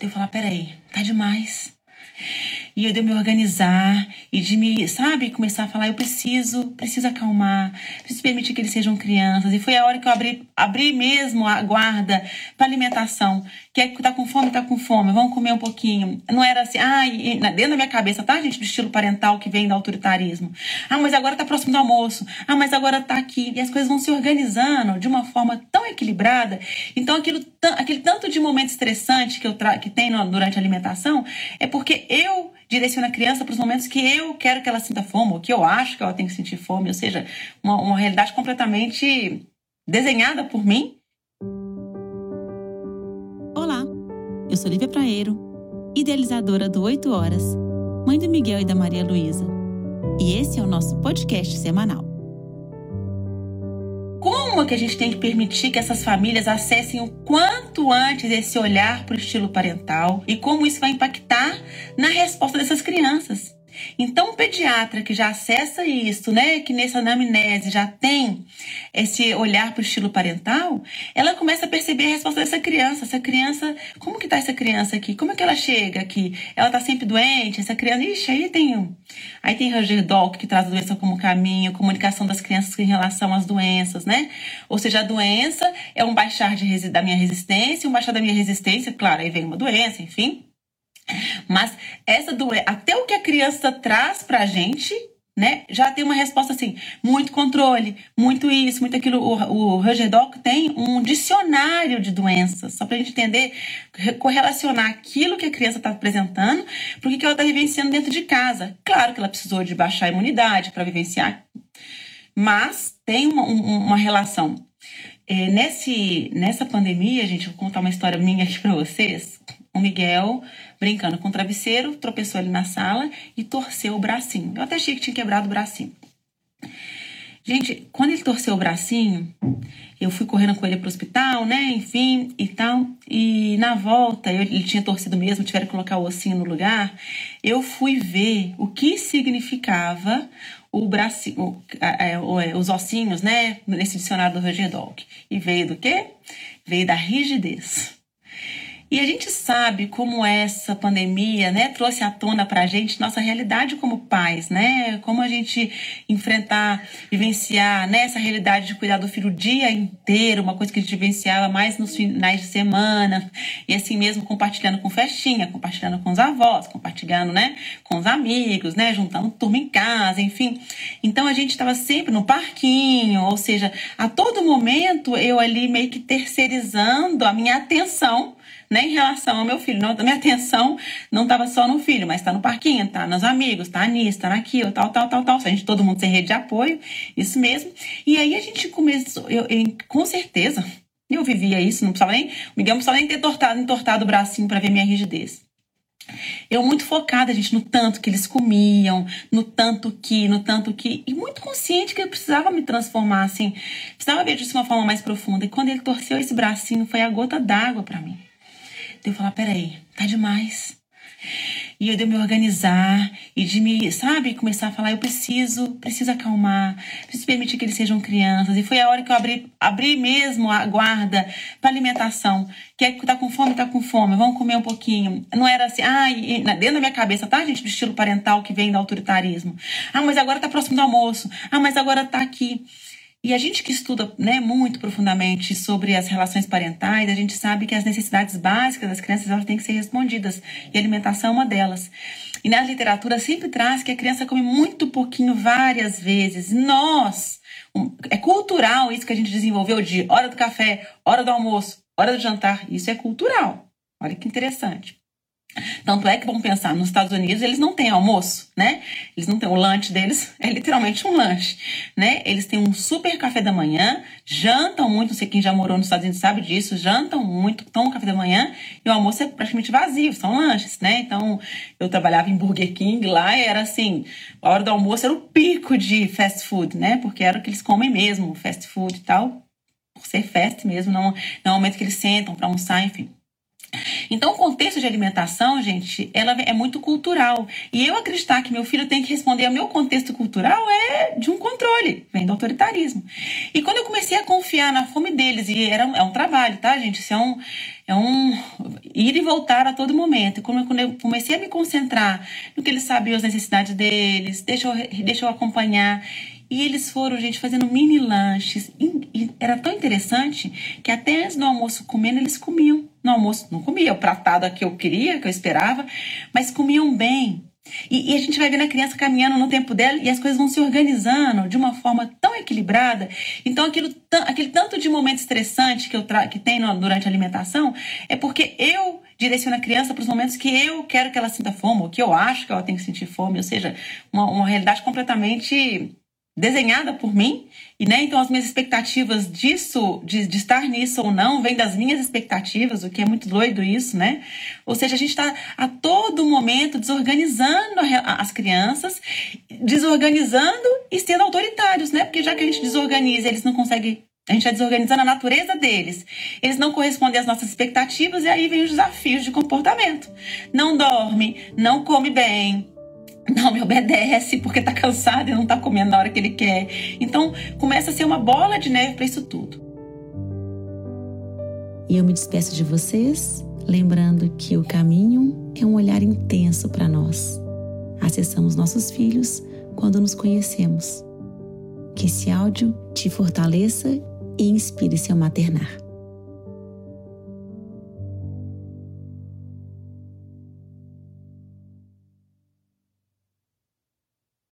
Eu falar, peraí, tá demais. E eu de me organizar e de me, sabe, começar a falar, eu preciso, preciso acalmar, preciso permitir que eles sejam crianças. E foi a hora que eu abri, abri mesmo a guarda para alimentação. Quer que tá com fome, tá com fome, vamos comer um pouquinho. Não era assim, ah, dentro da minha cabeça, tá, gente, do estilo parental que vem do autoritarismo. Ah, mas agora tá próximo do almoço. Ah, mas agora tá aqui. E as coisas vão se organizando de uma forma tão equilibrada. Então, aquilo, aquele tanto de momento estressante que, eu que tem durante a alimentação é porque eu direciono a criança para os momentos que eu quero que ela sinta fome, ou que eu acho que ela tem que sentir fome, ou seja, uma, uma realidade completamente desenhada por mim. Olá, eu sou Lívia Praeiro, idealizadora do 8 Horas, mãe do Miguel e da Maria Luísa. E esse é o nosso podcast semanal. Que a gente tem que permitir que essas famílias acessem o quanto antes esse olhar para o estilo parental e como isso vai impactar na resposta dessas crianças? Então, um pediatra que já acessa isso, né, que nessa anamnese já tem esse olhar para o estilo parental, ela começa a perceber a resposta dessa criança. Essa criança, como que tá essa criança aqui? Como é que ela chega aqui? Ela tá sempre doente? Essa criança, ixi, aí tem um. Aí tem Roger Dock, que traz a doença como caminho, comunicação das crianças em relação às doenças, né? Ou seja, a doença é um baixar de, da minha resistência, um baixar da minha resistência, claro, aí vem uma doença, enfim. Mas essa doença, até o que a criança traz pra gente, né, já tem uma resposta assim, muito controle, muito isso, muito aquilo. O, o Roger Dock tem um dicionário de doenças, só pra gente entender, correlacionar aquilo que a criança está apresentando, porque que ela está vivenciando dentro de casa. Claro que ela precisou de baixar a imunidade para vivenciar, mas tem uma, uma relação. É, nesse, nessa pandemia, gente, vou contar uma história minha aqui para vocês o Miguel, brincando com o travesseiro, tropeçou ali na sala e torceu o bracinho. Eu até achei que tinha quebrado o bracinho. Gente, quando ele torceu o bracinho, eu fui correndo com ele pro hospital, né? Enfim, e tal. E na volta, eu, ele tinha torcido mesmo, tiveram que colocar o ossinho no lugar. Eu fui ver o que significava o bracinho, é, os ossinhos, né? Nesse dicionário do Roger Dog. E veio do quê? Veio da rigidez. E a gente sabe como essa pandemia, né, trouxe à tona para a gente nossa realidade como pais, né? Como a gente enfrentar, vivenciar né, essa realidade de cuidar do filho o dia inteiro, uma coisa que a gente vivenciava mais nos finais de semana, e assim mesmo compartilhando com festinha, compartilhando com os avós, compartilhando, né, com os amigos, né, juntando turma em casa, enfim. Então a gente estava sempre no parquinho, ou seja, a todo momento eu ali meio que terceirizando a minha atenção né, em relação ao meu filho. Não, minha atenção não estava só no filho, mas está no parquinho, tá nos amigos, tá nisso, tá naquilo, tal, tal, tal, tal. A gente, todo mundo sem rede de apoio, isso mesmo. E aí a gente começou, eu, eu com certeza, eu vivia isso, não precisava nem, o Miguel não precisava nem ter tortado, entortado o bracinho para ver minha rigidez. Eu muito focada, gente, no tanto que eles comiam, no tanto que, no tanto que, e muito consciente que eu precisava me transformar, assim, precisava ver disso de uma forma mais profunda. E quando ele torceu esse bracinho, foi a gota d'água para mim. De eu falar, peraí, tá demais. E eu de me organizar e de me, sabe, começar a falar, eu preciso, preciso acalmar, preciso permitir que eles sejam crianças. E foi a hora que eu abri, abri mesmo a guarda para alimentação. Quer que tá com fome, tá com fome, vamos comer um pouquinho. Não era assim, ah, dentro da minha cabeça, tá, gente, do estilo parental que vem do autoritarismo. Ah, mas agora tá próximo do almoço. Ah, mas agora tá aqui. E a gente que estuda né, muito profundamente sobre as relações parentais, a gente sabe que as necessidades básicas das crianças elas têm que ser respondidas, e a alimentação é uma delas. E na literatura sempre traz que a criança come muito pouquinho várias vezes. Nós, é cultural isso que a gente desenvolveu de hora do café, hora do almoço, hora do jantar. Isso é cultural. Olha que interessante. Tanto é que vamos pensar, nos Estados Unidos eles não têm almoço, né? Eles não têm o lanche deles, é literalmente um lanche, né? Eles têm um super café da manhã, jantam muito, não sei quem já morou nos Estados Unidos sabe disso, jantam muito, tomam café da manhã e o almoço é praticamente vazio, são lanches, né? Então, eu trabalhava em Burger King lá e era assim, a hora do almoço era o pico de fast food, né? Porque era o que eles comem mesmo, fast food e tal, por ser fast mesmo, não, não é o momento que eles sentam para almoçar, enfim. Então, o contexto de alimentação, gente, ela é muito cultural. E eu acreditar que meu filho tem que responder ao meu contexto cultural é de um controle, vem do autoritarismo. E quando eu comecei a confiar na fome deles, e era, é um trabalho, tá, gente? Isso é um, é um ir e voltar a todo momento. Quando eu comecei a me concentrar no que eles sabiam as necessidades deles, deixa eu, deixa eu acompanhar. E eles foram, gente, fazendo mini lanches. E era tão interessante que até antes do almoço comendo, eles comiam. No almoço não comia o pratado que eu queria, que eu esperava, mas comiam bem. E, e, a gente vai vendo a criança caminhando no tempo dela e as coisas vão se organizando de uma forma tão equilibrada. Então, aquilo, aquele tanto de momento estressante que, eu que tem no, durante a alimentação é porque eu direciono a criança para os momentos que eu quero que ela sinta fome, ou que eu acho que ela tem que sentir fome, ou seja, uma, uma realidade completamente desenhada por mim, e né, então as minhas expectativas disso, de, de estar nisso ou não, vem das minhas expectativas, o que é muito doido isso, né? Ou seja, a gente está a todo momento desorganizando as crianças, desorganizando e sendo autoritários, né? Porque já que a gente desorganiza, eles não conseguem a gente está desorganizando a natureza deles. Eles não correspondem às nossas expectativas e aí vem os desafios de comportamento. Não dorme, não come bem, não me obedece porque tá cansado e não tá comendo na hora que ele quer. Então começa a ser uma bola de neve para isso tudo. E eu me despeço de vocês, lembrando que o caminho é um olhar intenso para nós. Acessamos nossos filhos quando nos conhecemos. Que esse áudio te fortaleça e inspire seu maternar.